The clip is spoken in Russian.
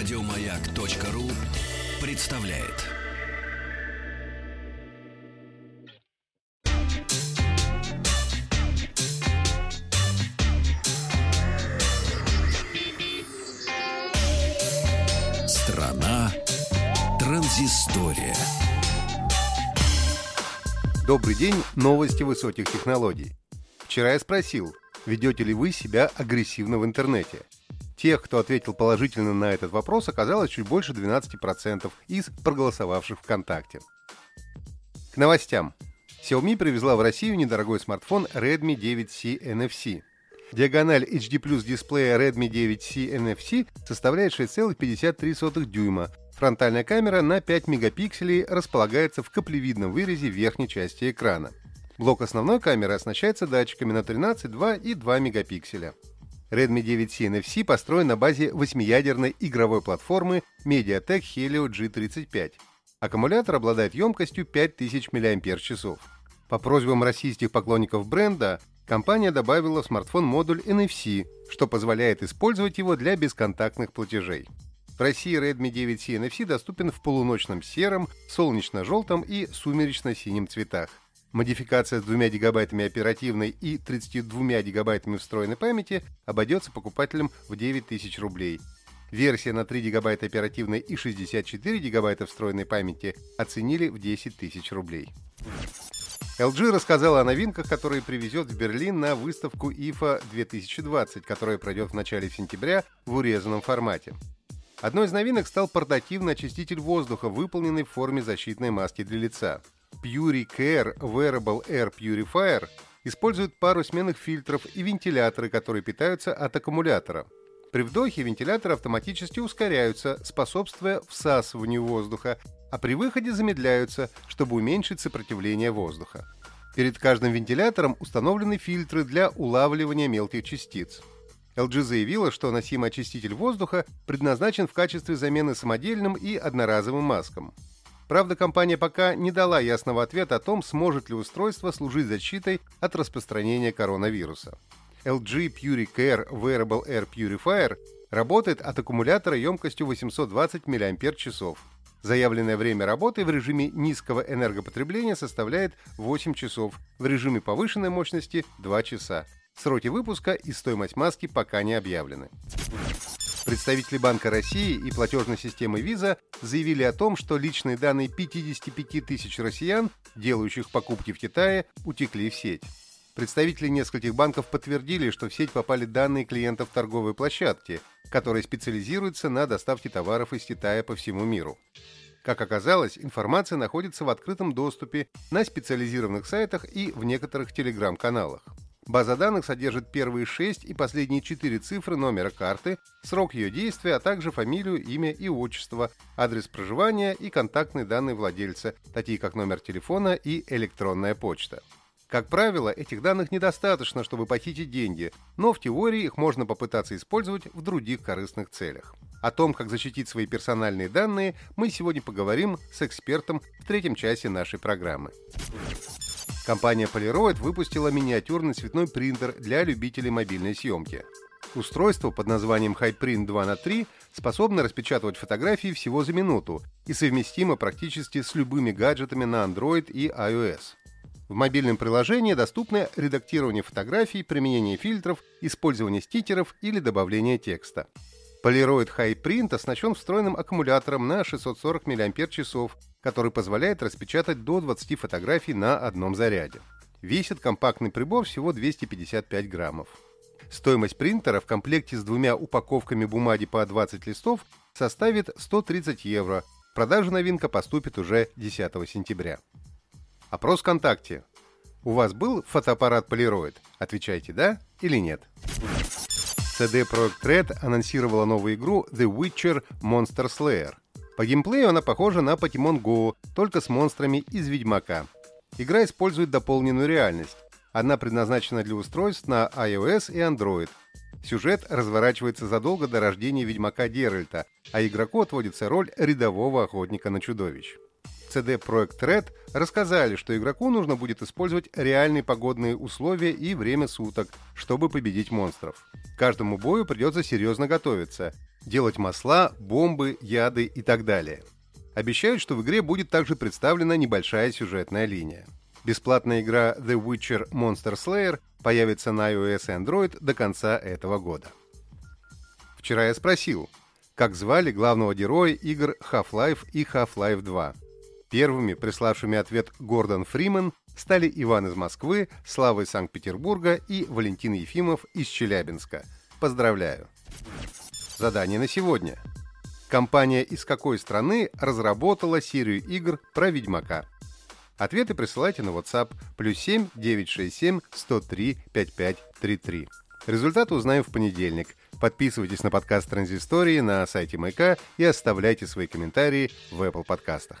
Радиомаяк.ру представляет. Страна транзистория. Добрый день, новости высоких технологий. Вчера я спросил, ведете ли вы себя агрессивно в интернете. Тех, кто ответил положительно на этот вопрос, оказалось чуть больше 12% из проголосовавших ВКонтакте. К новостям. Xiaomi привезла в Россию недорогой смартфон Redmi 9C NFC. Диагональ HD Plus дисплея Redmi 9C NFC составляет 6,53 дюйма. Фронтальная камера на 5 мегапикселей располагается в каплевидном вырезе верхней части экрана. Блок основной камеры оснащается датчиками на 13, 2 и 2 мегапикселя. Redmi 9C NFC построен на базе восьмиядерной игровой платформы MediaTek Helio G35. Аккумулятор обладает емкостью 5000 мАч. По просьбам российских поклонников бренда, компания добавила в смартфон модуль NFC, что позволяет использовать его для бесконтактных платежей. В России Redmi 9C NFC доступен в полуночном сером, солнечно-желтом и сумеречно-синем цветах. Модификация с 2 гигабайтами оперативной и 32 гигабайтами встроенной памяти обойдется покупателям в 9000 рублей. Версия на 3 гигабайта оперативной и 64 гигабайта встроенной памяти оценили в 10 тысяч рублей. LG рассказала о новинках, которые привезет в Берлин на выставку IFA 2020, которая пройдет в начале сентября в урезанном формате. Одной из новинок стал портативный очиститель воздуха, выполненный в форме защитной маски для лица. PuriCare Wearable Air Purifier использует пару сменных фильтров и вентиляторы, которые питаются от аккумулятора. При вдохе вентиляторы автоматически ускоряются, способствуя всасыванию воздуха, а при выходе замедляются, чтобы уменьшить сопротивление воздуха. Перед каждым вентилятором установлены фильтры для улавливания мелких частиц. LG заявила, что носимый очиститель воздуха предназначен в качестве замены самодельным и одноразовым маскам. Правда, компания пока не дала ясного ответа о том, сможет ли устройство служить защитой от распространения коронавируса. LG PuriCare Wearable Air Purifier работает от аккумулятора емкостью 820 мАч. Заявленное время работы в режиме низкого энергопотребления составляет 8 часов, в режиме повышенной мощности 2 часа. Сроки выпуска и стоимость маски пока не объявлены. Представители Банка России и платежной системы Visa заявили о том, что личные данные 55 тысяч россиян, делающих покупки в Китае, утекли в сеть. Представители нескольких банков подтвердили, что в сеть попали данные клиентов торговой площадки, которая специализируется на доставке товаров из Китая по всему миру. Как оказалось, информация находится в открытом доступе на специализированных сайтах и в некоторых телеграм-каналах. База данных содержит первые шесть и последние четыре цифры номера карты, срок ее действия, а также фамилию, имя и отчество, адрес проживания и контактные данные владельца, такие как номер телефона и электронная почта. Как правило, этих данных недостаточно, чтобы похитить деньги, но в теории их можно попытаться использовать в других корыстных целях. О том, как защитить свои персональные данные, мы сегодня поговорим с экспертом в третьем часе нашей программы. Компания Polaroid выпустила миниатюрный цветной принтер для любителей мобильной съемки. Устройство под названием HiPrint 2 на 3 способно распечатывать фотографии всего за минуту и совместимо практически с любыми гаджетами на Android и iOS. В мобильном приложении доступно редактирование фотографий, применение фильтров, использование стикеров или добавление текста. Polaroid High Print оснащен встроенным аккумулятором на 640 мАч, который позволяет распечатать до 20 фотографий на одном заряде. Весит компактный прибор всего 255 граммов. Стоимость принтера в комплекте с двумя упаковками бумаги по 20 листов составит 130 евро. В продажу новинка поступит уже 10 сентября. Опрос ВКонтакте. У вас был фотоаппарат Polaroid? Отвечайте «да» или «нет». CD Projekt Red анонсировала новую игру The Witcher Monster Slayer. По геймплею она похожа на Pokemon Go, только с монстрами из Ведьмака. Игра использует дополненную реальность. Она предназначена для устройств на iOS и Android. Сюжет разворачивается задолго до рождения Ведьмака Геральта, а игроку отводится роль рядового охотника на чудовищ. CD Projekt Red рассказали, что игроку нужно будет использовать реальные погодные условия и время суток, чтобы победить монстров. Каждому бою придется серьезно готовиться. делать масла, бомбы, яды и так далее. Обещают, что в игре будет также представлена небольшая сюжетная линия. Бесплатная игра The Witcher Monster Slayer появится на iOS и Android до конца этого года. Вчера я спросил, как звали главного героя игр Half-Life и Half-Life 2. Первыми, приславшими ответ Гордон Фриман, стали Иван из Москвы, Слава из Санкт-Петербурга и Валентин Ефимов из Челябинска. Поздравляю! Задание на сегодня. Компания из какой страны разработала серию игр про Ведьмака? Ответы присылайте на WhatsApp плюс 7 967 103 5533. Результаты узнаем в понедельник. Подписывайтесь на подкаст Транзистории на сайте Майка и оставляйте свои комментарии в Apple подкастах.